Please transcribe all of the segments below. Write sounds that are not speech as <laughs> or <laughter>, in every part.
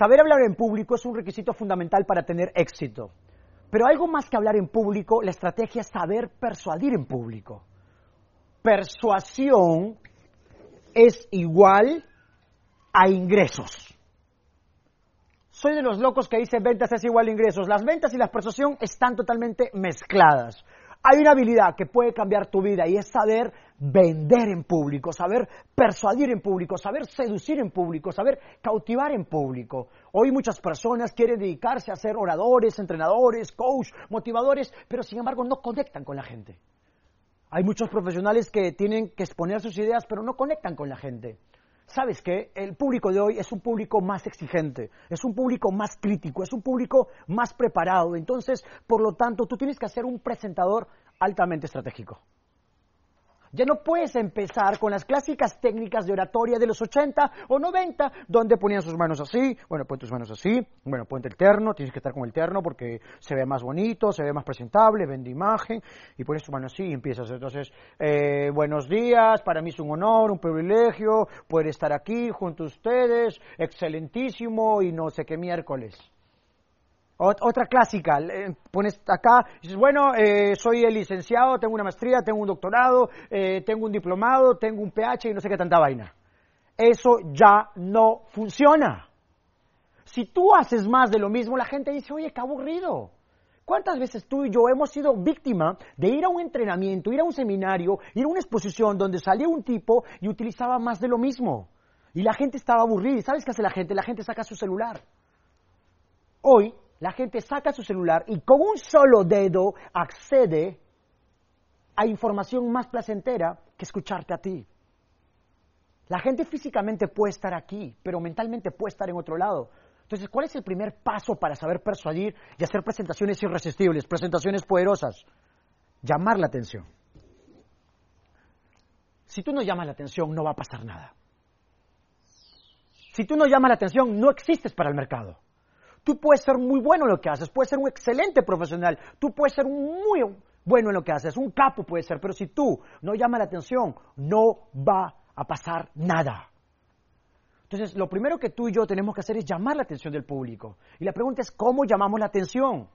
Saber hablar en público es un requisito fundamental para tener éxito. Pero algo más que hablar en público, la estrategia es saber persuadir en público. Persuasión es igual a ingresos. Soy de los locos que dicen ventas es igual a ingresos. Las ventas y la persuasión están totalmente mezcladas. Hay una habilidad que puede cambiar tu vida y es saber vender en público, saber persuadir en público, saber seducir en público, saber cautivar en público. Hoy muchas personas quieren dedicarse a ser oradores, entrenadores, coach, motivadores, pero sin embargo no conectan con la gente. Hay muchos profesionales que tienen que exponer sus ideas, pero no conectan con la gente. ¿Sabes qué? El público de hoy es un público más exigente, es un público más crítico, es un público más preparado. Entonces, por lo tanto, tú tienes que ser un presentador altamente estratégico. Ya no puedes empezar con las clásicas técnicas de oratoria de los 80 o 90, donde ponían sus manos así, bueno, pon tus manos así, bueno, ponte el terno, tienes que estar con el terno porque se ve más bonito, se ve más presentable, vende imagen, y pones tu mano así y empiezas. Entonces, eh, buenos días, para mí es un honor, un privilegio poder estar aquí junto a ustedes, excelentísimo y no sé qué miércoles. Otra clásica, pones acá, dices, bueno, eh, soy el licenciado, tengo una maestría, tengo un doctorado, eh, tengo un diplomado, tengo un PH y no sé qué tanta vaina. Eso ya no funciona. Si tú haces más de lo mismo, la gente dice, oye, qué aburrido. ¿Cuántas veces tú y yo hemos sido víctima de ir a un entrenamiento, ir a un seminario, ir a una exposición donde salía un tipo y utilizaba más de lo mismo? Y la gente estaba aburrida. ¿Y sabes qué hace la gente? La gente saca su celular. Hoy la gente saca su celular y con un solo dedo accede a información más placentera que escucharte a ti. La gente físicamente puede estar aquí, pero mentalmente puede estar en otro lado. Entonces, ¿cuál es el primer paso para saber persuadir y hacer presentaciones irresistibles, presentaciones poderosas? Llamar la atención. Si tú no llamas la atención, no va a pasar nada. Si tú no llamas la atención, no existes para el mercado. Tú puedes ser muy bueno en lo que haces, puedes ser un excelente profesional, tú puedes ser muy bueno en lo que haces, un capo puede ser, pero si tú no llamas la atención, no va a pasar nada. Entonces, lo primero que tú y yo tenemos que hacer es llamar la atención del público. Y la pregunta es, ¿cómo llamamos la atención?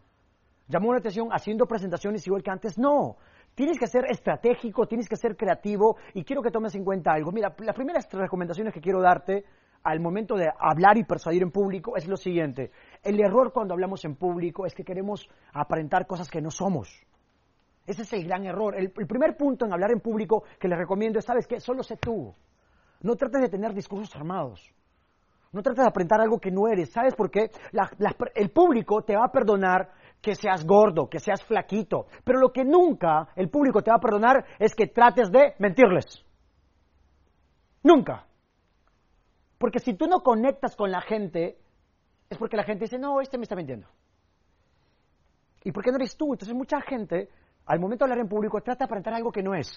¿Llamamos la atención haciendo presentaciones igual que antes? No. Tienes que ser estratégico, tienes que ser creativo y quiero que tomes en cuenta algo. Mira, las primeras recomendaciones que quiero darte al momento de hablar y persuadir en público es lo siguiente. El error cuando hablamos en público es que queremos aparentar cosas que no somos. Ese es el gran error. El, primer punto en hablar en público que les recomiendo es, ¿sabes qué? Solo sé tú. No trates de tener discursos armados. No trates de aparentar algo que no eres. ¿Sabes por qué? el público te va a perdonar que seas gordo, que seas flaquito. Pero lo que nunca el público te va a perdonar es que trates de mentirles. Nunca. Porque si tú no conectas con la gente, es porque la gente dice, no, este me está mintiendo. ¿Y por qué no eres tú? Entonces mucha gente, al momento de hablar en público, trata de aparentar algo que no es.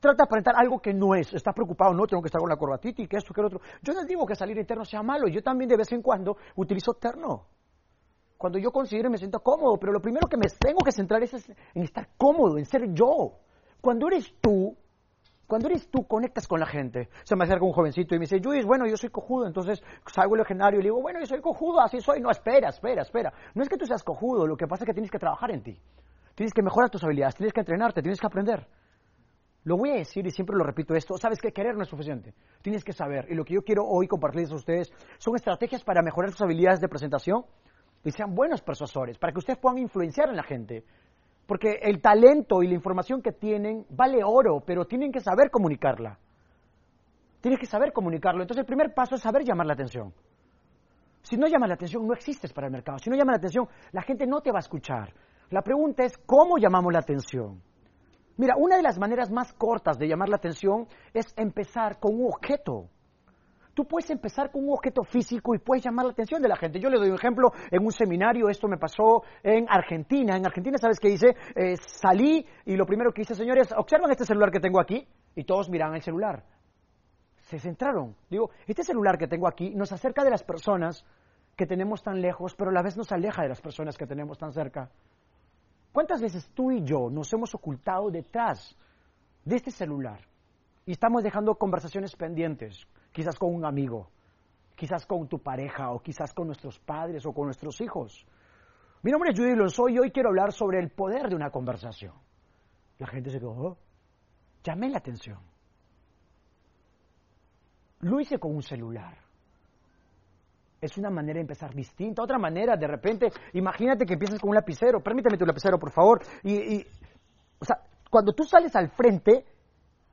Trata de aparentar algo que no es. Está preocupado, no, tengo que estar con la corbatita y que esto, que el otro. Yo no digo que salir interno sea malo. Yo también de vez en cuando utilizo terno. Cuando yo considero y me siento cómodo, pero lo primero que me tengo que centrar es en estar cómodo, en ser yo. Cuando eres tú, cuando eres tú, conectas con la gente. Se me acerca un jovencito y me dice, Luis, bueno, yo soy cojudo. Entonces salgo el legendario y le digo, bueno, yo soy cojudo, así soy. No, espera, espera, espera. No es que tú seas cojudo, lo que pasa es que tienes que trabajar en ti. Tienes que mejorar tus habilidades, tienes que entrenarte, tienes que aprender. Lo voy a decir y siempre lo repito esto, sabes que querer no es suficiente, tienes que saber. Y lo que yo quiero hoy compartirles a ustedes son estrategias para mejorar sus habilidades de presentación y sean buenos persuasores, para que ustedes puedan influenciar en la gente, porque el talento y la información que tienen vale oro, pero tienen que saber comunicarla. Tienes que saber comunicarlo. Entonces el primer paso es saber llamar la atención. Si no llamas la atención, no existes para el mercado. Si no llamas la atención, la gente no te va a escuchar. La pregunta es, ¿cómo llamamos la atención? Mira, una de las maneras más cortas de llamar la atención es empezar con un objeto. Tú puedes empezar con un objeto físico y puedes llamar la atención de la gente. Yo le doy un ejemplo en un seminario, esto me pasó en Argentina. En Argentina, ¿sabes qué hice? Eh, salí y lo primero que hice, señores, observan este celular que tengo aquí y todos miran el celular. Se centraron. Digo, este celular que tengo aquí nos acerca de las personas que tenemos tan lejos, pero a la vez nos aleja de las personas que tenemos tan cerca. ¿Cuántas veces tú y yo nos hemos ocultado detrás de este celular y estamos dejando conversaciones pendientes? Quizás con un amigo. quizás con tu pareja o quizás con nuestros padres o con nuestros hijos. Mi nombre es Judy Lonsoy y hoy quiero hablar sobre el poder de una conversación. La gente se quedó, oh, llamé la atención. Lo hice con un celular. Es una manera de empezar distinta. Otra manera, de repente, imagínate que empieces con un lapicero. Permíteme tu lapicero, por favor. Y, y, o sea, cuando tú sales al frente,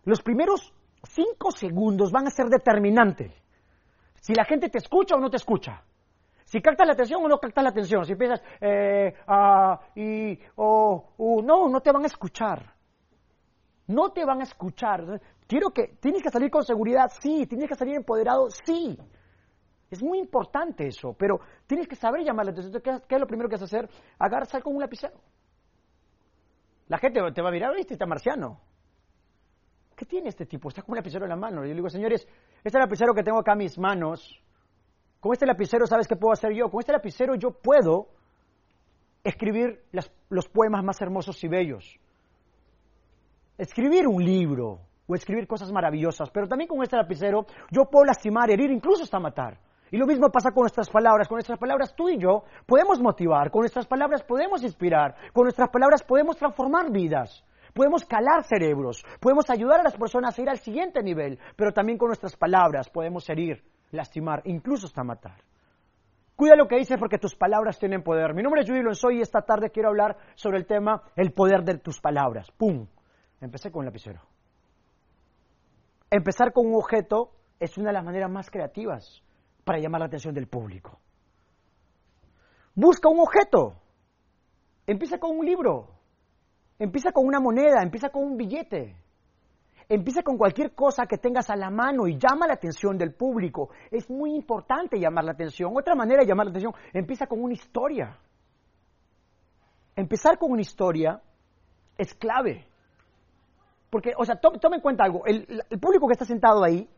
los primeros cinco segundos van a ser determinantes. Si la gente te escucha o no te escucha. Si captas la atención o no captas la atención. Si piensas, eh, ah, y, o, uh, no, no te van a escuchar. No te van a escuchar. Quiero que, ¿tienes que salir con seguridad? Sí. ¿Tienes que salir empoderado? Sí. Es muy importante eso, pero tienes que saber llamar la atención. ¿Qué, es lo primero que vas a hacer? Agarrar, sal con un lapicero. La gente te va a mirar, ¿viste? Está marciano. ¿Qué tiene este tipo? Está con un lapicero en la mano. Y yo le digo, señores, este lapicero que tengo acá en mis manos, con este lapicero, ¿sabes qué puedo hacer yo? Con este lapicero yo puedo escribir los poemas más hermosos y bellos. Escribir un libro o escribir cosas maravillosas. Pero también con este lapicero yo puedo lastimar, herir, incluso hasta matar. Y lo mismo pasa con nuestras palabras. Con nuestras palabras tú y yo podemos motivar, con nuestras palabras podemos inspirar, con nuestras palabras podemos transformar vidas podemos calar cerebros, podemos ayudar a las personas a ir al siguiente nivel, pero también con nuestras palabras podemos herir, lastimar, incluso hasta matar. Cuida lo que dices porque tus palabras tienen poder. Mi nombre es Judy Lonsoy y esta tarde quiero hablar sobre el tema el poder de tus palabras. ¡Pum! Empecé con el lapicero. Empezar con un objeto es una de las maneras más creativas para llamar la atención del público. Busca un objeto. Empieza con un libro. Empieza con una moneda, empieza con un billete. Empieza con cualquier cosa que tengas a la mano y llama la atención del público. Es muy importante llamar la atención. Otra manera de llamar la atención, empieza con una historia. Empezar con una historia es clave. Porque, o sea, tome, en cuenta algo. El, el público que está sentado ahí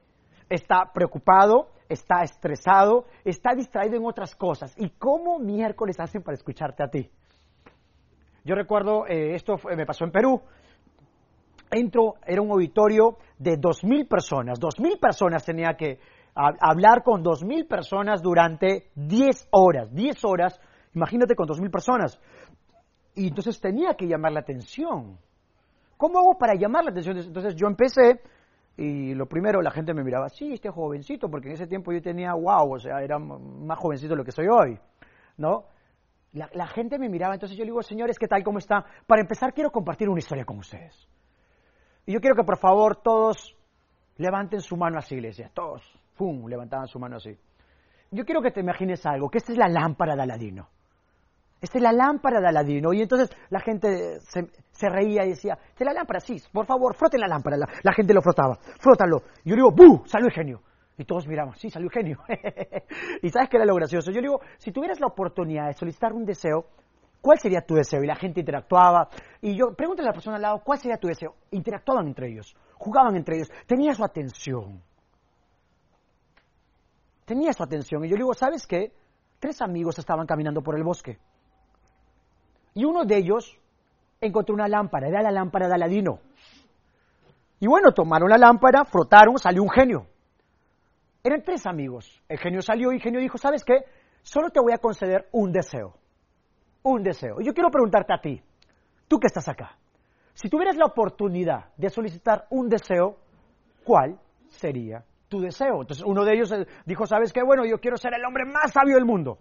está preocupado, está estresado, está distraído en otras cosas. ¿Y cómo miércoles hacen para escucharte a ti? Yo recuerdo, eh, esto me pasó en Perú. Entro, era un auditorio de 2.000 personas. 2.000 personas tenía que hablar con 2.000 personas durante 10 horas. 10 horas, imagínate con 2.000 personas. Y entonces tenía que llamar la atención. ¿Cómo hago para llamar la atención? Entonces yo empecé y lo primero la gente me miraba, sí, este jovencito, porque en ese tiempo yo tenía, wow, o sea, era más jovencito de lo que soy hoy, ¿no? La, gente me miraba, entonces yo le digo, señores, ¿qué tal? ¿Cómo está? Para empezar, quiero compartir una historia con ustedes. Y yo quiero que por favor todos levanten su mano así, iglesia. Todos, ¡pum!, levantaban su mano así. Yo quiero que te imagines algo, que esta es la lámpara de Aladino. Esta es la lámpara de Aladino. Y entonces la gente se, reía y decía, esta es la lámpara, sí, por favor, froten la lámpara. La, gente lo frotaba, frótalo. Y yo digo, ¡buh! Salió el genio. Y todos miramos, sí, salió genio. <laughs> y sabes qué era lo gracioso. Yo digo, si tuvieras la oportunidad de solicitar un deseo, ¿cuál sería tu deseo? Y la gente interactuaba. Y yo, pregúntale a la persona al lado, ¿cuál sería tu deseo? Interactuaban entre ellos, jugaban entre ellos, tenía su atención. Tenía su atención. Y yo digo, ¿sabes qué? Tres amigos estaban caminando por el bosque. Y uno de ellos encontró una lámpara, era la lámpara de Aladino. Y bueno, tomaron la lámpara, frotaron, salió un genio. Eran tres amigos. El genio salió y el genio dijo, ¿sabes qué? Solo te voy a conceder un deseo. Un deseo. Yo quiero preguntarte a ti, tú que estás acá, si tuvieras la oportunidad de solicitar un deseo, ¿cuál sería tu deseo? Entonces uno de ellos eh, dijo, ¿sabes qué? Bueno, yo quiero ser el hombre más sabio del mundo.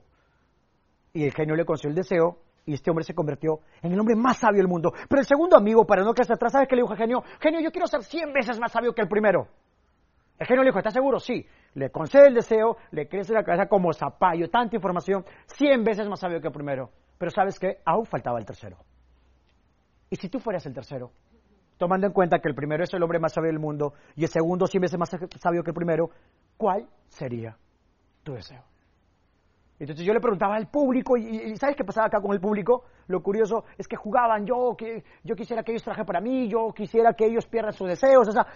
Y el genio le concedió el deseo y este hombre se convirtió en el hombre más sabio del mundo. Pero el segundo amigo, para no quedarse atrás, ¿sabes qué le dijo al genio? Genio, yo quiero ser cien veces más sabio que el primero. El genio le dijo, ¿estás seguro? Sí. Le concede el deseo, le crece la cabeza como zapallo, tanta información, cien veces más sabio que el primero. Pero ¿sabes qué? Aún faltaba el tercero. ¿Y si tú fueras el tercero? Tomando en cuenta que el primero es el hombre más sabio del mundo y el segundo cien veces más sabio que el primero, ¿cuál sería tu deseo? Entonces yo le preguntaba al público, y, ¿sabes qué pasaba acá con el público? Lo curioso es que jugaban, yo, que, yo quisiera que ellos trajeran para mí, yo quisiera que ellos pierdan sus deseos, o sea,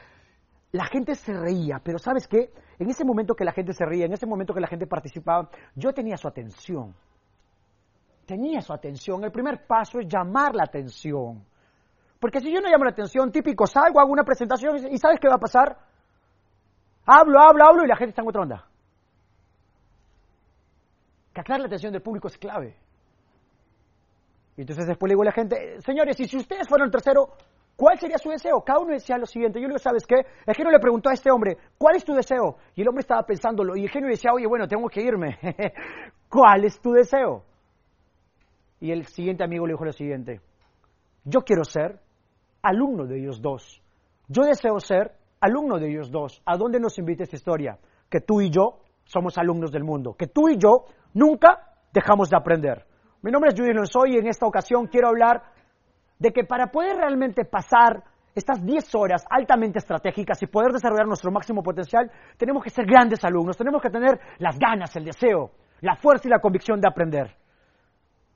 la gente se reía, pero ¿sabes qué? En ese momento que la gente se reía, en ese momento que la gente participaba, yo tenía su atención. Tenía su atención. El primer paso es llamar la atención. Porque si yo no llamo la atención, típico, salgo, hago una presentación y ¿sabes qué va a pasar? Hablo, hablo, hablo y la gente está en otra onda. Captar la atención del público es clave. Y entonces después le digo a la gente, señores, y si ustedes fueran el tercero, ¿cuál sería su deseo? Cada uno decía lo siguiente. Yo le digo, ¿sabes qué? El genio le preguntó a este hombre, ¿cuál es tu deseo? Y el hombre estaba pensándolo. Y el genio decía, oye, bueno, tengo que irme. <laughs> ¿Cuál es tu deseo? Y el siguiente amigo le dijo lo siguiente, yo quiero ser alumno de ellos dos. Yo deseo ser alumno de ellos dos. ¿A dónde nos invita esta historia? Que tú y yo somos alumnos del mundo. Que tú y yo nunca dejamos de aprender. Mi nombre es Judy Lonsoy y en esta ocasión quiero hablar de que para poder realmente pasar estas 10 horas altamente estratégicas y poder desarrollar nuestro máximo potencial, tenemos que ser grandes alumnos, tenemos que tener las ganas, el deseo, la fuerza y la convicción de aprender.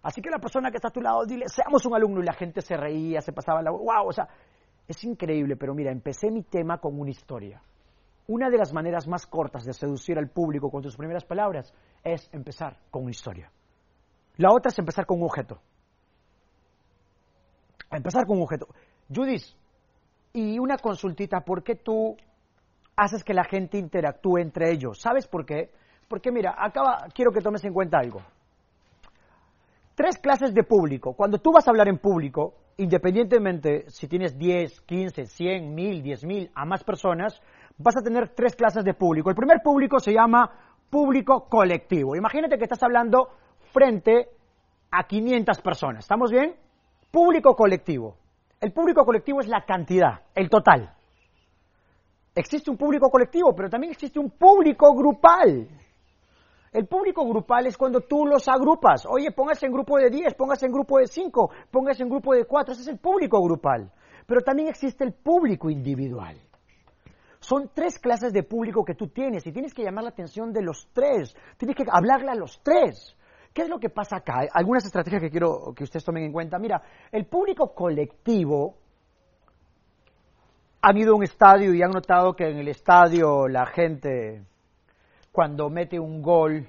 Así que la persona que está a tu lado, dile, seamos un alumno y la gente se reía, se pasaba la... ¡Wow! O sea, es increíble, pero mira, empecé mi tema con una historia. Una de las maneras más cortas de seducir al público con tus primeras palabras es empezar con una historia. La otra es empezar con un objeto. Empezar con un objeto. Judith, y una consultita, ¿por qué tú haces que la gente interactúe entre ellos? ¿Sabes por qué? Porque mira, acaba, quiero que tomes en cuenta algo. Tres clases de público. Cuando tú vas a hablar en público, independientemente si tienes 10, 15, 100, 1000, 10.000 a más personas, vas a tener tres clases de público. El primer público se llama público colectivo. Imagínate que estás hablando frente a 500 personas. ¿Estamos bien? Público colectivo. El público colectivo es la cantidad, el total. Existe un público colectivo, pero también existe un público grupal. El público grupal es cuando tú los agrupas. Oye, póngase en grupo de 10, póngase en grupo de 5, póngase en grupo de 4. Ese es el público grupal. Pero también existe el público individual. Son tres clases de público que tú tienes y tienes que llamar la atención de los tres. Tienes que hablarle a los tres. ¿Qué es lo que pasa acá? Algunas estrategias que quiero que ustedes tomen en cuenta. Mira, el público colectivo han ido a un estadio y han notado que en el estadio la gente cuando mete un gol.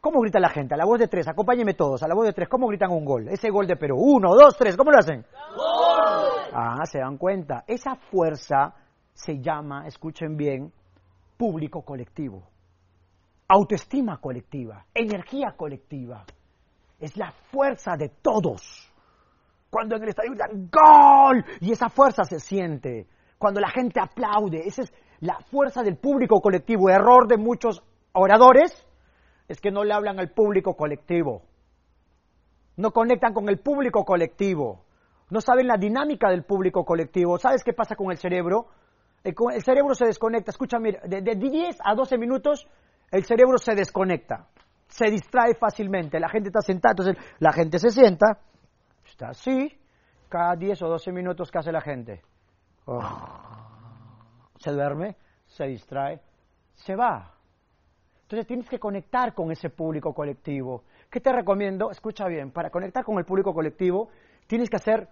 ¿Cómo grita la gente? A la voz de tres, acompáñenme todos, a la voz de tres, ¿cómo gritan un gol? Ese gol de Perú. Uno, dos, tres, ¿cómo lo hacen? ¡Gol! Ah, se dan cuenta. Esa fuerza se llama, escuchen bien, público colectivo. Autoestima colectiva, energía colectiva. Es la fuerza de todos. Cuando en el estadio gritan ¡Gol! Y esa fuerza se siente. Cuando la gente aplaude, ese es la fuerza del público colectivo. Error de muchos oradores es que no le hablan al público colectivo. No conectan con el público colectivo. No saben la dinámica del público colectivo. ¿Sabes qué pasa con el cerebro? El, cerebro se desconecta. Escúchame, de, de 10 a 12 minutos el cerebro se desconecta. Se distrae fácilmente. La gente está sentada, entonces la gente se sienta, está así. Cada 10 o 12 minutos, ¿qué hace la gente? Oh se duerme, se distrae, se va. Entonces tienes que conectar con ese público colectivo. ¿Qué te recomiendo? Escucha bien, para conectar con el público colectivo tienes que hacer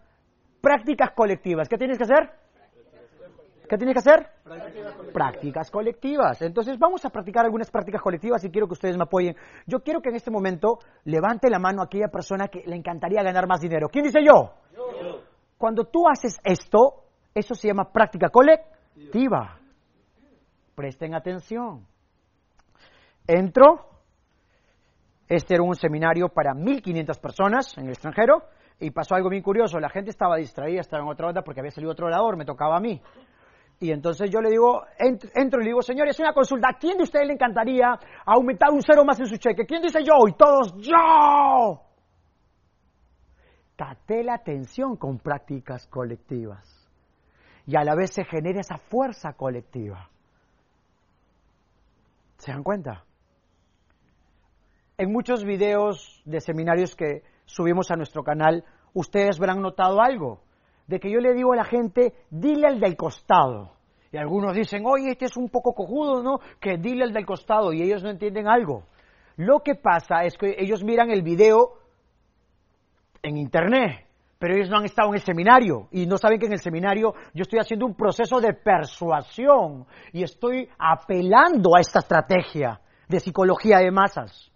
prácticas colectivas. ¿Qué tienes que hacer? ¿Qué tienes que hacer? Prácticas colectivas. Entonces vamos a practicar algunas prácticas colectivas y quiero que ustedes me apoyen. Yo quiero que en este momento levante la mano a aquella persona que le encantaría ganar más dinero. ¿Quién dice yo? yo. Cuando tú haces esto, eso se llama práctica colectiva Presten atención. Entro. Este era un seminario para 1.500 personas en el extranjero y pasó algo bien curioso. La gente estaba distraída, estaba en otra onda porque había salido otro orador, me tocaba a mí. Y entonces yo le digo, entro, y le digo, señores, una consulta. ¿A quién de ustedes le encantaría aumentar un cero más en su cheque? ¿Quién dice yo? Y todos, yo. Caté la atención con prácticas colectivas y a la vez se genera esa fuerza colectiva. ¿Se dan cuenta? En muchos videos de seminarios que subimos a nuestro canal, ustedes habrán notado algo, de que yo le digo a la gente, dile al del costado. Y algunos dicen, oye, este es un poco cojudo, ¿no? Que dile al del costado y ellos no entienden algo. Lo que pasa es que ellos miran el video en internet pero ellos no han estado en el seminario y no saben que en el seminario yo estoy haciendo un proceso de persuasión y estoy apelando a esta estrategia de psicología de masas.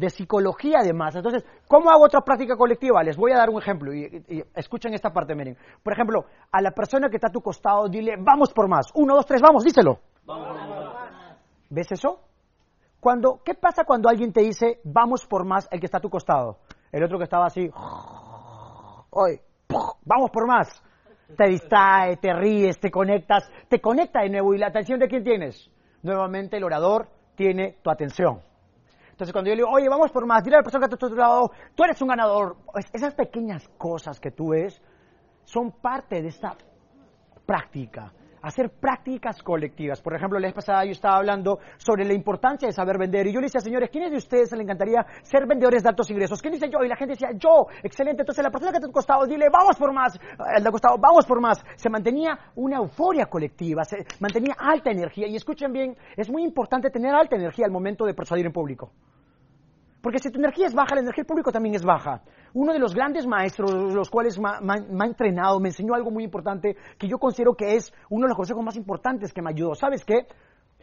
De psicología de masas. Entonces, ¿cómo hago otra práctica colectiva? Les voy a dar un ejemplo y, escuchen esta parte, miren. Por ejemplo, a la persona que está a tu costado, dile, vamos por más. Uno, dos, tres, vamos, díselo. ¿Ves eso? Cuando, ¿Qué pasa cuando alguien te dice, vamos por más, el que está a tu costado? El otro que estaba así, hoy, vamos por más. Te distrae, te ríes, te conectas, te conecta de nuevo. ¿Y la atención de quién tienes? Nuevamente el orador tiene tu atención. Entonces cuando yo le digo, oye, vamos por más, dile a la persona que está a tu lado, tú eres un ganador. Esas pequeñas cosas que tú ves son parte de esta práctica hacer prácticas colectivas. Por ejemplo, la vez pasada yo estaba hablando sobre la importancia de saber vender y yo le decía, señores, ¿quiénes de ustedes le encantaría ser vendedores de altos ingresos? ¿Quién dice yo? Y la gente decía, yo, excelente. Entonces la persona que te ha costado, dile, vamos por más. El de costado, vamos por más. Se mantenía una euforia colectiva, se mantenía alta energía. Y escuchen bien, es muy importante tener alta energía al momento de persuadir en público. Porque si tu energía es baja, la energía del público también es baja. Uno de los grandes maestros, los cuales me ha entrenado, me enseñó algo muy importante que yo considero que es uno de los consejos más importantes que me ayudó. ¿Sabes qué?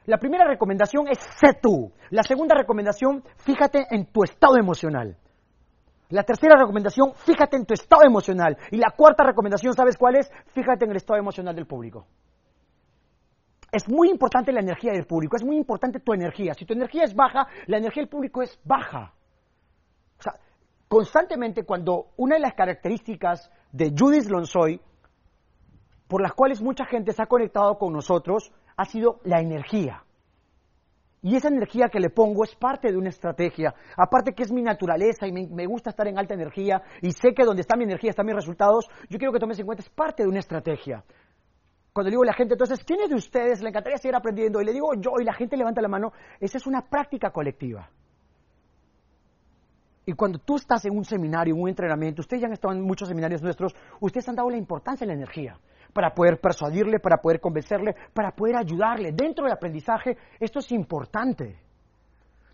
La primera recomendación es sé tú. La segunda recomendación, fíjate en tu estado emocional. La tercera recomendación, fíjate en tu estado emocional. Y la cuarta recomendación, ¿sabes cuál es? Fíjate en el estado emocional del público. Es muy importante la energía del público, es muy importante tu energía. Si tu energía es baja, la energía del público es baja. Constantemente cuando una de las características de Judith Lonsoy, por las cuales mucha gente se ha conectado con nosotros, ha sido la energía. Y esa energía que le pongo es parte de una estrategia. Aparte que es mi naturaleza y me, me, gusta estar en alta energía y sé que donde está mi energía están mis resultados, yo quiero que tomes en cuenta, es parte de una estrategia. Cuando le digo a la gente, entonces, ¿quiénes de ustedes le encantaría seguir aprendiendo? Y le digo yo, y la gente levanta la mano, esa es una práctica colectiva. Y cuando tú estás en un seminario, en un entrenamiento, ustedes ya han estado en muchos seminarios nuestros, ustedes han dado la importancia de la energía para poder persuadirle, para poder convencerle, para poder ayudarle. Dentro del aprendizaje, esto es importante.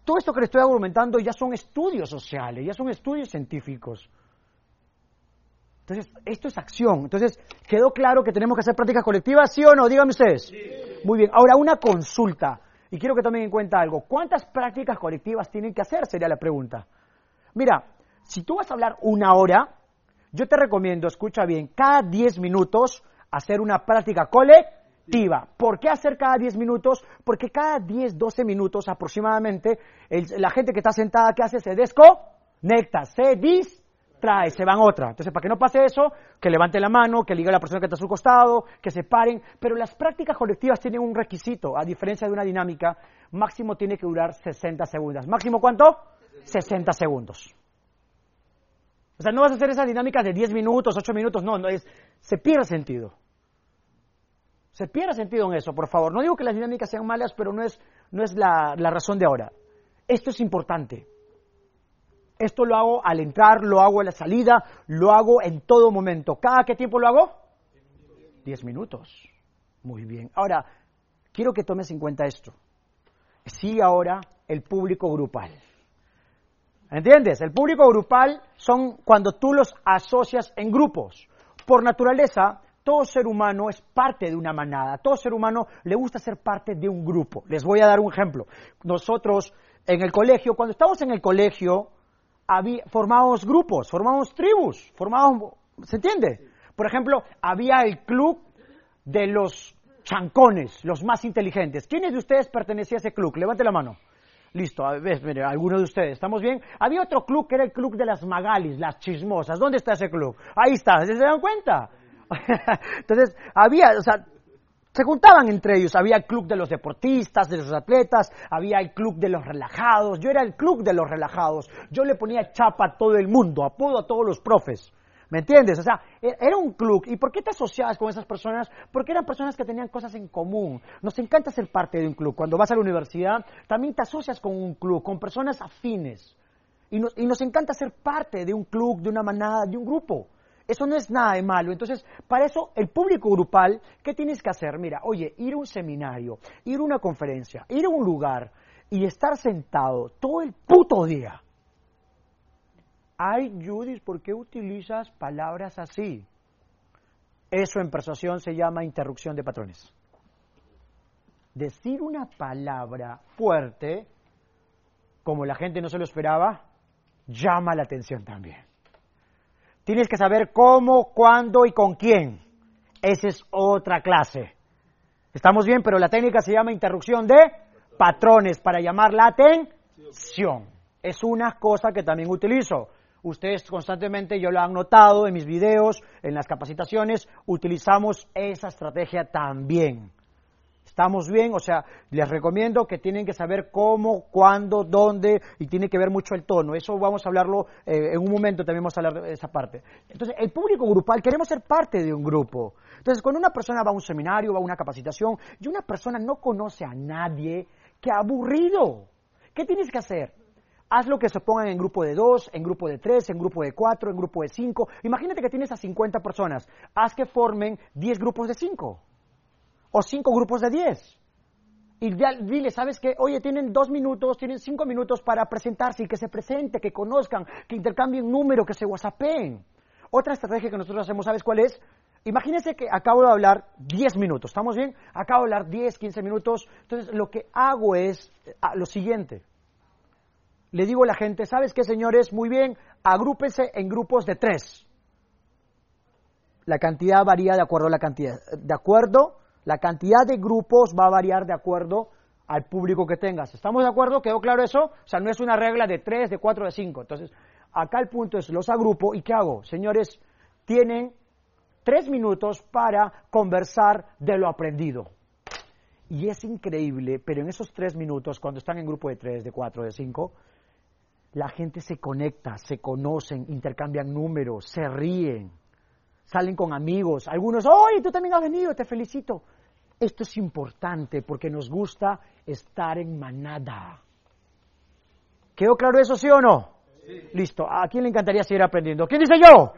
Todo esto que le estoy argumentando ya son estudios sociales, ya son estudios científicos. Entonces, esto es acción. Entonces, ¿quedó claro que tenemos que hacer prácticas colectivas? ¿Sí o no? Díganme ustedes. Muy bien. Ahora, una consulta. Y quiero que tomen en cuenta algo. ¿Cuántas prácticas colectivas tienen que hacer? Sería la pregunta. Mira, si tú vas a hablar una hora, yo te recomiendo, escucha bien, cada 10 minutos hacer una práctica colectiva. ¿Por qué hacer cada 10 minutos? Porque cada 10, 12 minutos aproximadamente, la gente que está sentada, ¿qué hace? Se desconecta, se dis trae, se van otra. Entonces, para que no pase eso, que levante la mano, que liga a la persona que está a su costado, que se paren. Pero las prácticas colectivas tienen un requisito, a diferencia de una dinámica, máximo tiene que durar 60 segundos. ¿Máximo cuánto? 60 segundos. O sea, no vas a hacer esa dinámica de 10 minutos, 8 minutos, no, no es, se pierde sentido. Se pierde sentido en eso, por favor. No digo que las dinámicas sean malas, pero no es, no es la, la razón de ahora. Esto es importante. Esto lo hago al entrar, lo hago a la salida, lo hago en todo momento. ¿Cada qué tiempo lo hago? Diez minutos. Muy bien. Ahora, quiero que tomes en cuenta esto. Sí, ahora el público grupal. ¿Entiendes? El público grupal son cuando tú los asocias en grupos. Por naturaleza, todo ser humano es parte de una manada. Todo ser humano le gusta ser parte de un grupo. Les voy a dar un ejemplo. Nosotros en el colegio, cuando estamos en el colegio, había, formábamos grupos, formábamos tribus, formábamos, ¿se entiende? Por ejemplo, había el club de los chancones, los más inteligentes. ¿Quiénes de ustedes pertenecía a ese club? Levante la mano. Listo, a ver, mire, alguno de ustedes, ¿estamos bien? Había otro club que era el club de las magalis, las chismosas. ¿Dónde está ese club? Ahí está, ¿se dan cuenta? <laughs> Entonces, había, o sea, se juntaban entre ellos. Había el club de los deportistas, de los atletas, había el club de los relajados. Yo era el club de los relajados. Yo le ponía chapa a todo el mundo, apodo a todos los profes. ¿Me entiendes? O sea, e-, era un club. ¿Y por qué te asociabas con esas personas? Porque eran personas que tenían cosas en común. Nos encanta ser parte de un club. Cuando vas a la universidad, también te asocias con un club, con personas afines. Y nos, y nos encanta ser parte de un club, de una manada, de un grupo. Eso no es nada de malo. Entonces, para eso, el público grupal, ¿qué tienes que hacer? Mira, oye, ir a un seminario, ir a una conferencia, ir a un lugar y estar sentado todo el puto día. Ay, Judith, ¿por qué utilizas palabras así? Eso en persuasión se llama interrupción de patrones. Decir una palabra fuerte, como la gente no se lo esperaba, llama la atención también. Tienes que saber cómo, cuándo y con quién. Esa es otra clase. Estamos bien, pero la técnica se llama interrupción de Patrones para llamar la atención. Es una cosa que también utilizo. Ustedes constantemente, yo lo han notado en mis videos, en las capacitaciones, utilizamos esa estrategia también. ¿Estamos bien? O sea, les recomiendo que tienen que saber cómo, cuándo, dónde, y tiene que ver mucho el tono. Eso vamos a hablarlo eh, en un momento, también vamos a hablar de esa parte. Entonces, el público grupal, queremos ser parte de un grupo. Entonces, cuando una persona va a un seminario, va a una capacitación, y una persona no conoce a nadie, qué aburrido. ¿Qué tienes que hacer? Haz lo que se pongan en grupo de dos, en grupo de tres, en grupo de cuatro, en grupo de cinco. Imagínate que tienes a 50 personas. Haz que formen 10 grupos de cinco o cinco grupos de diez. Y dile, ¿sabes qué? Oye, tienen dos minutos, tienen cinco minutos para presentarse y que se presente, que conozcan, que intercambien número, que se whatsappen. Otra estrategia que nosotros hacemos, ¿sabes cuál es? Imagínense que acabo de hablar 10 minutos, ¿estamos bien? Acabo de hablar 10, 15 minutos. Entonces, lo que hago es ah, lo siguiente. Le digo a la gente, ¿sabes qué, señores? Muy bien, agrúpense en grupos de tres. La cantidad varía de acuerdo a la cantidad. De acuerdo la cantidad de grupos va a variar de acuerdo al público que tengas. ¿Estamos de acuerdo? ¿Quedó claro eso? O sea, no es una regla de tres, de cuatro, de cinco. Entonces, acá el punto es, los agrupo y ¿qué hago? Señores, tienen tres minutos para conversar de lo aprendido. Y es increíble, pero en esos tres minutos, cuando están en grupo de tres, de cuatro, de cinco, la gente se conecta, se conocen, intercambian números, se ríen salen con amigos, algunos, ¡oye, tú también has venido, te felicito! Esto es importante porque nos gusta estar en manada. ¿Quedó claro eso, sí o no? Listo. ¿A quién le encantaría seguir aprendiendo? ¿Quién dice yo?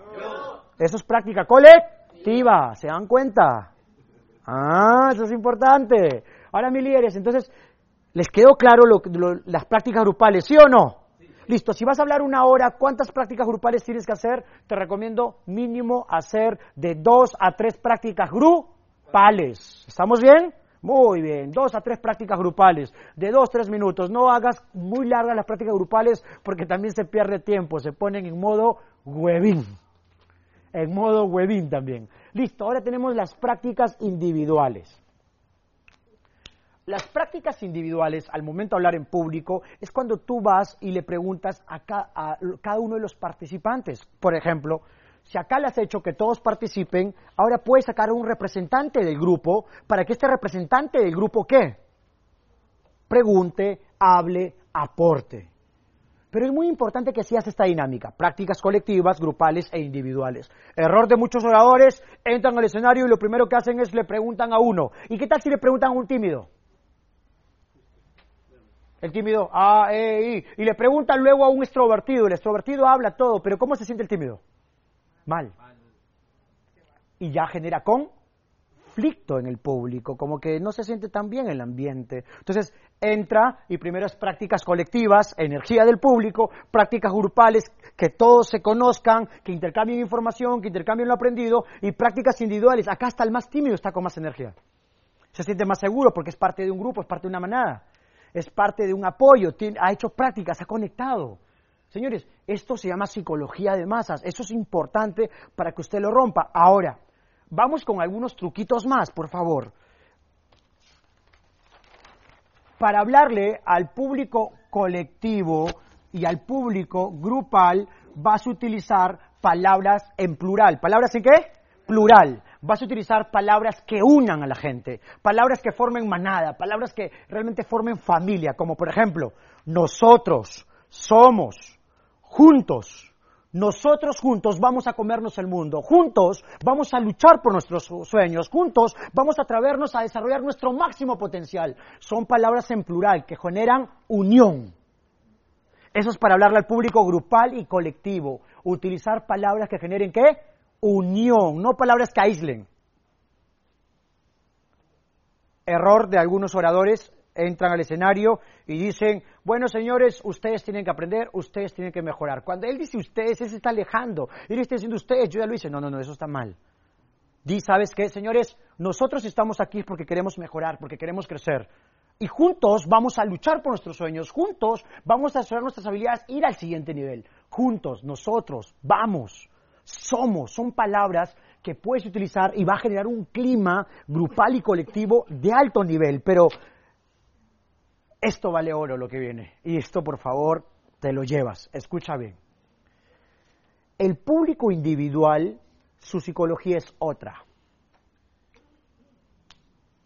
Eso es práctica colectiva. ¿Se dan cuenta? Ah, eso es importante. Ahora, mis líderes, entonces, ¿les quedó claro las prácticas grupales, sí o no? Listo, si vas a hablar una hora, ¿cuántas prácticas grupales tienes que hacer? Te recomiendo mínimo hacer de dos a tres prácticas grupales. ¿Estamos bien? Muy bien, dos a tres prácticas grupales, de dos, tres minutos. No hagas muy largas las prácticas grupales porque también se pierde tiempo, se ponen en modo webin. En modo webin también. Listo, ahora tenemos las prácticas individuales. Las prácticas individuales, al momento de hablar en público, es cuando tú vas y le preguntas a, cada uno de los participantes. Por ejemplo, si acá le has hecho que todos participen, ahora puedes sacar a un representante del grupo para que este representante del grupo, ¿qué? Pregunte, hable, aporte. Pero es muy importante que sigas esta dinámica, prácticas colectivas, grupales e individuales. Error de muchos oradores, entran al escenario y lo primero que hacen es le preguntan a uno. ¿Y qué tal si le preguntan a un tímido? El tímido, ah, eh, y, y le preguntan luego a un extrovertido. El extrovertido habla todo, pero ¿cómo se siente el tímido? Mal. Y ya genera conflicto en el público, como que no se siente tan bien el ambiente. Entonces entra y primero es prácticas colectivas, energía del público, prácticas grupales, que todos se conozcan, que intercambien información, que intercambien lo aprendido, y prácticas individuales. Acá está el más tímido, está con más energía. Se siente más seguro porque es parte de un grupo, es parte de una manada es parte de un apoyo, ha hecho prácticas, ha conectado. Señores, esto se llama psicología de masas. Eso es importante para que usted lo rompa. Ahora, vamos con algunos truquitos más, por favor. Para hablarle al público colectivo y al público grupal, vas a utilizar palabras en plural. ¿Palabras en qué? Plural vas a utilizar palabras que unan a la gente, palabras que formen manada, palabras que realmente formen familia, como por ejemplo, nosotros somos juntos. Nosotros juntos vamos a comernos el mundo, juntos vamos a luchar por nuestros sueños, juntos vamos a atrevernos a desarrollar nuestro máximo potencial. Son palabras en plural que generan unión. Eso es para hablarle al público grupal y colectivo. Utilizar palabras que generen qué? Unión, no palabras que aíslen. Error de algunos oradores, entran al escenario y dicen, bueno señores, ustedes tienen que aprender, ustedes tienen que mejorar. Cuando él dice ustedes, él se está alejando. Él está diciendo ustedes, yo ya lo hice. No, no, no, eso está mal. Di, ¿sabes qué? Señores, nosotros estamos aquí porque queremos mejorar, porque queremos crecer. Y juntos vamos a luchar por nuestros sueños, juntos vamos a desarrollar nuestras habilidades, ir al siguiente nivel. Juntos, nosotros, vamos somos, son palabras que puedes utilizar y va a generar un clima grupal y colectivo de alto nivel. Pero Esto vale oro lo que viene. Y esto, por favor, te lo llevas. Escucha bien. El público individual, su psicología es otra.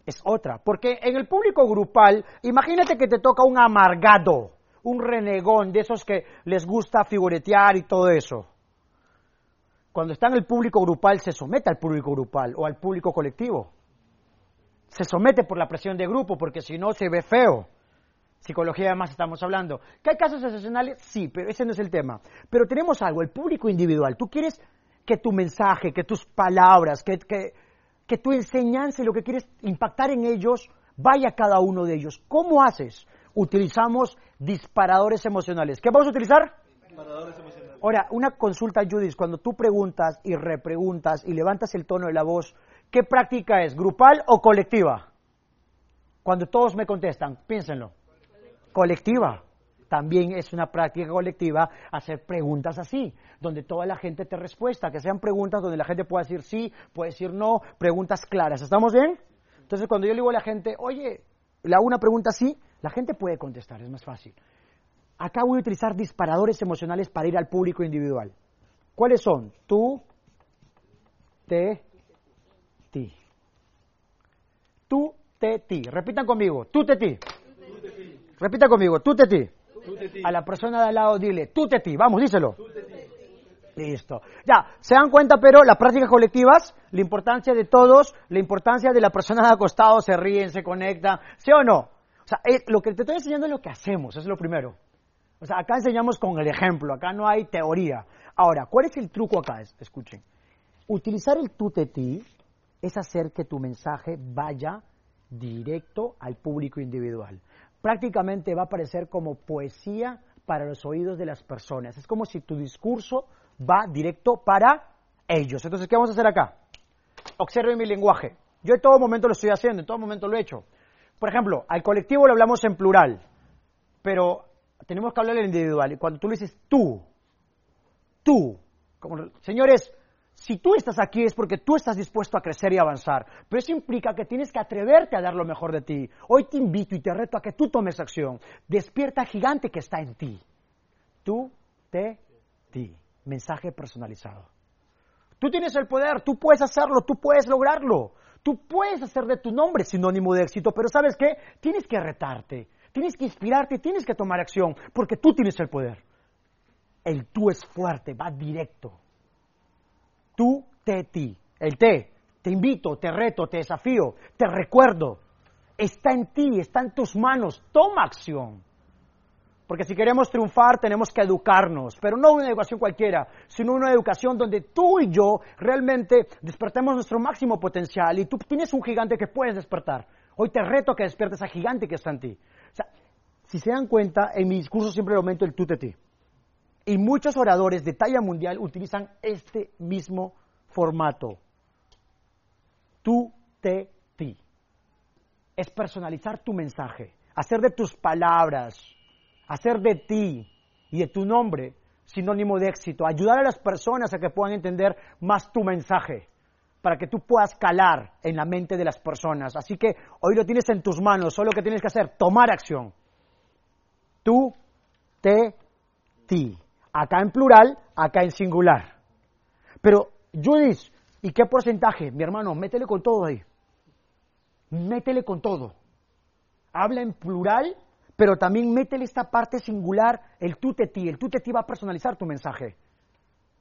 Es otra. Porque en el público grupal, imagínate que te toca un amargado, un renegón, de esos que les gusta figuretear y todo eso. Cuando está en el público grupal, se somete al público grupal o al público colectivo. Se somete por la presión de grupo, porque si no se ve feo. Psicología además estamos hablando. ¿Que hay casos excepcionales? Sí, pero ese no es el tema. Pero tenemos algo, el público individual. Tú quieres que tu mensaje, que tus palabras, que, que, que tu enseñanza y lo que quieres impactar en ellos vaya a cada uno de ellos. ¿Cómo haces? Utilizamos disparadores emocionales. ¿Qué vamos a utilizar? Disparadores emocionales. Ahora, una consulta, Judith, cuando tú preguntas y repreguntas y levantas el tono de la voz, ¿qué práctica es? ¿Grupal o colectiva? Cuando todos me contestan, piénsenlo colectiva. También es una práctica colectiva hacer preguntas así, donde toda la gente te respuesta, que sean preguntas donde la gente pueda decir sí, puede decir no, preguntas claras. ¿Estamos bien? Entonces, cuando yo le digo a la gente, oye, le hago una pregunta así, la gente puede contestar, es más fácil. Acá voy a utilizar disparadores emocionales para ir al público individual. ¿Cuáles son? Tú, te, ti. Tú, te, ti. Repitan conmigo. Tú, te, ti. Repita conmigo, tú te ti. A la persona de al lado dile, tú te ti. Vamos, díselo. Listo. Ya, se dan cuenta, pero las prácticas colectivas, la importancia de todos, la importancia de la persona de acostado, se ríen, se conectan, ¿sí o no? O sea, lo que te estoy enseñando es lo que hacemos, es lo primero. O sea, acá enseñamos con el ejemplo, acá no hay teoría. Ahora, ¿cuál es el truco acá? Escuchen. Utilizar el tú te ti es hacer que tu mensaje vaya directo al público individual prácticamente va a parecer como poesía para los oídos de las personas. Es como si tu discurso va directo para ellos. Entonces, ¿qué vamos a hacer acá? Observen mi lenguaje. Yo en todo momento lo estoy haciendo, en todo momento lo he hecho. Por ejemplo, al colectivo lo hablamos en plural, pero tenemos que hablar en individual. Y cuando tú le dices tú, tú, como, señores, si tú estás aquí es porque tú estás dispuesto a crecer y avanzar, pero eso implica que tienes que atreverte a dar lo mejor de ti. Hoy te invito y te reto a que tú tomes acción. Despierta gigante que está en ti. Tú, te, ti. Mensaje personalizado. Tú tienes el poder, tú puedes hacerlo, tú puedes lograrlo. Tú puedes hacer de tu nombre sinónimo de éxito, pero ¿sabes qué? Tienes que retarte, tienes que inspirarte, tienes que tomar acción, porque tú tienes el poder. El tú es fuerte, va directo tú, te, ti. El te, te invito, te reto, te desafío, te recuerdo. Está en ti, está en tus manos. Toma acción. Porque si queremos triunfar tenemos que educarnos, pero no una educación cualquiera, sino una educación donde tú y yo realmente despertemos nuestro máximo potencial y tú tienes un gigante que puedes despertar. Hoy te reto que despiertes a gigante que está en ti. Si se dan cuenta, en mi discurso siempre aumento el tú ti. Y muchos oradores de talla mundial utilizan este mismo formato. Tú, te, ti. Es personalizar tu mensaje, hacer de tus palabras, hacer de ti y de tu nombre sinónimo de éxito, ayudar a las personas a que puedan entender más tu mensaje, para que tú puedas calar en la mente de las personas. Así que hoy lo tienes en tus manos, solo que tienes que hacer, tomar acción. Tú, te, ti. Acá en plural, acá en singular. Pero, Judith, ¿y qué porcentaje? Mi hermano, métele con todo ahí. Métele con todo. Habla en plural, pero también métele esta parte singular, el tú te ti. El tú te ti va a personalizar tu mensaje.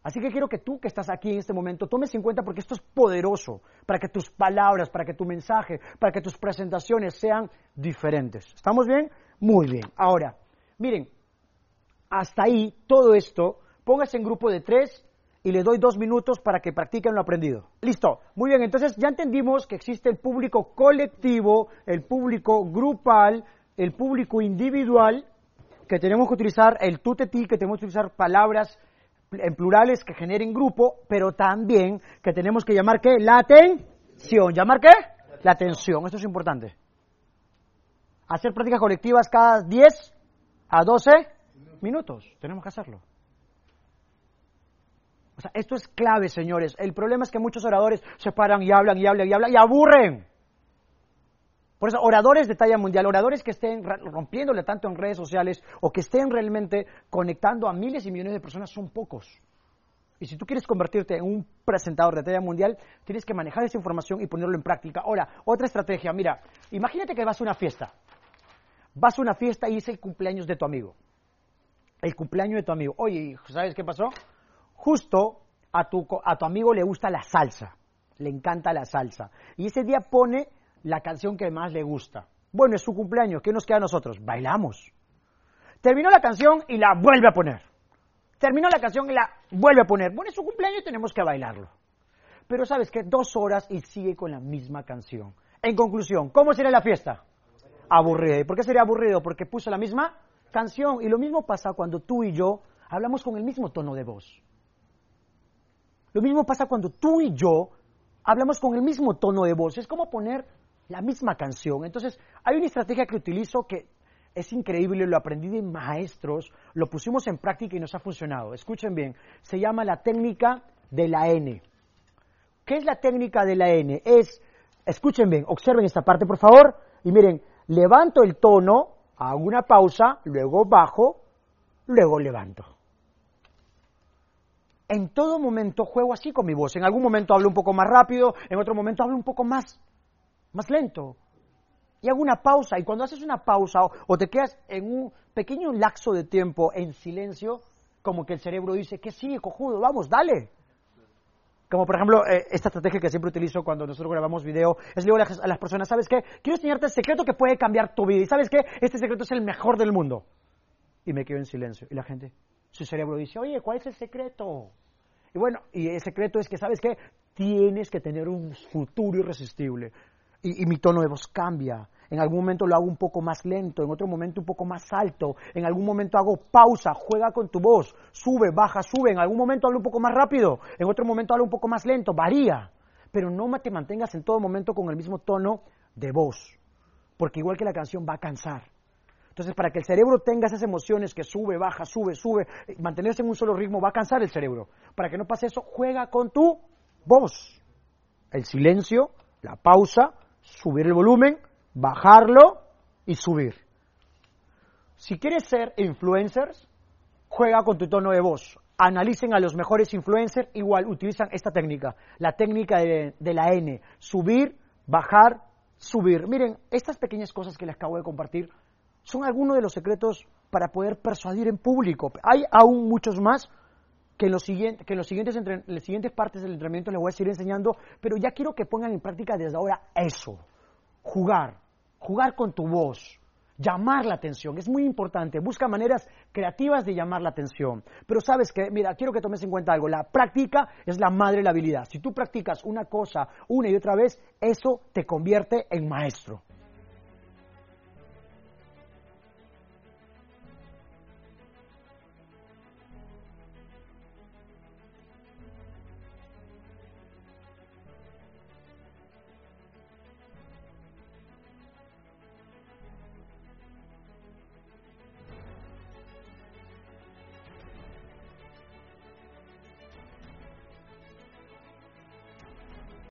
Así que quiero que tú que estás aquí en este momento tomes en cuenta porque esto es poderoso para que tus palabras, para que tu mensaje, para que tus presentaciones sean diferentes. ¿Estamos bien? Muy bien. Ahora, miren, hasta ahí, todo esto, póngase en grupo de tres y le doy dos minutos para que practiquen lo aprendido. Listo. Muy bien, entonces ya entendimos que existe el público colectivo, el público grupal, el público individual, que tenemos que utilizar el tú ti, que tenemos que utilizar palabras en plurales que generen grupo, pero también que tenemos que llamar qué? La atención. ¿Llamar qué? La atención. Esto es importante. Hacer prácticas colectivas cada 10 a 12 minutos. Tenemos que hacerlo. O sea, esto es clave, señores. El problema es que muchos oradores se paran y hablan y hablan y hablan y aburren. Por eso, oradores de talla mundial, oradores que estén rompiéndole tanto en redes sociales o que estén realmente conectando a miles y millones de personas son pocos. Y si tú quieres convertirte en un presentador de talla mundial, tienes que manejar esa información y ponerlo en práctica. Ahora, otra estrategia, mira, imagínate que vas a una fiesta. Vas a una fiesta y es el cumpleaños de tu amigo. El cumpleaños de tu amigo. Oye, ¿sabes qué pasó? Justo a tu, a tu amigo le gusta la salsa. Le encanta la salsa. Y ese día pone la canción que más le gusta. Bueno, es su cumpleaños. ¿Qué nos queda a nosotros? Bailamos. Terminó la canción y la vuelve a poner. Terminó la canción y la vuelve a poner. Bueno, es su cumpleaños y tenemos que bailarlo. Pero sabes que dos horas y sigue con la misma canción. En conclusión, ¿cómo sería la fiesta? Aburrido. ¿Y por qué sería aburrido? Porque puso la misma canción. Y lo mismo pasa cuando tú y yo hablamos con el mismo tono de voz. Lo mismo pasa cuando tú y yo hablamos con el mismo tono de voz. Es como poner la misma canción. Entonces, hay una estrategia que utilizo que es increíble, lo aprendí de maestros, lo pusimos en práctica y nos ha funcionado. Escuchen bien, se llama la técnica de la N. ¿Qué es la técnica de la N? Es, escuchen bien, observen esta parte por favor, y miren, levanto el tono, hago una pausa, luego bajo, luego levanto. En todo momento juego así con mi voz. En algún momento hablo un poco más rápido, en otro momento hablo un poco más, más lento y hago una pausa. Y cuando haces una pausa o, te quedas en un pequeño lapso de tiempo en silencio, como que el cerebro dice, que sigue, cojudo? Vamos, dale. Como por ejemplo, eh, esta estrategia que siempre utilizo cuando nosotros grabamos video, es digo a las, personas, ¿sabes qué? Quiero enseñarte el secreto que puede cambiar tu vida. Y ¿sabes qué? Este secreto es el mejor del mundo. Y me quedo en silencio. Y la gente, su cerebro dice, oye, ¿cuál es el secreto? Y bueno, y el secreto es que, ¿sabes qué? Tienes que tener un futuro irresistible y, mi tono de voz cambia. En algún momento lo hago un poco más lento, en otro momento un poco más alto, en algún momento hago pausa, juega con tu voz, sube, baja, sube, en algún momento hablo un poco más rápido, en otro momento hablo un poco más lento, varía. Pero no te mantengas en todo momento con el mismo tono de voz, porque igual que la canción va a cansar. Entonces, para que el cerebro tenga esas emociones que sube, baja, sube, sube, mantenerse en un solo ritmo va a cansar el cerebro. Para que no pase eso, juega con tu voz. El silencio, la pausa, subir el volumen, bajarlo y subir. Si quieres ser influencers, juega con tu tono de voz. Analicen a los mejores influencers, igual utilizan esta técnica, la técnica de, la N, subir, bajar, subir. Miren, estas pequeñas cosas que les acabo de compartir son algunos de los secretos para poder persuadir en público. Hay aún muchos más que en, los siguientes, que en, los siguientes en las siguientes partes del entrenamiento les voy a seguir enseñando, pero ya quiero que pongan en práctica desde ahora eso, jugar, jugar con tu voz, llamar la atención, es muy importante, busca maneras creativas de llamar la atención, pero sabes que, mira, quiero que tomes en cuenta algo, la práctica es la madre de la habilidad, si tú practicas una cosa una y otra vez, eso te convierte en maestro.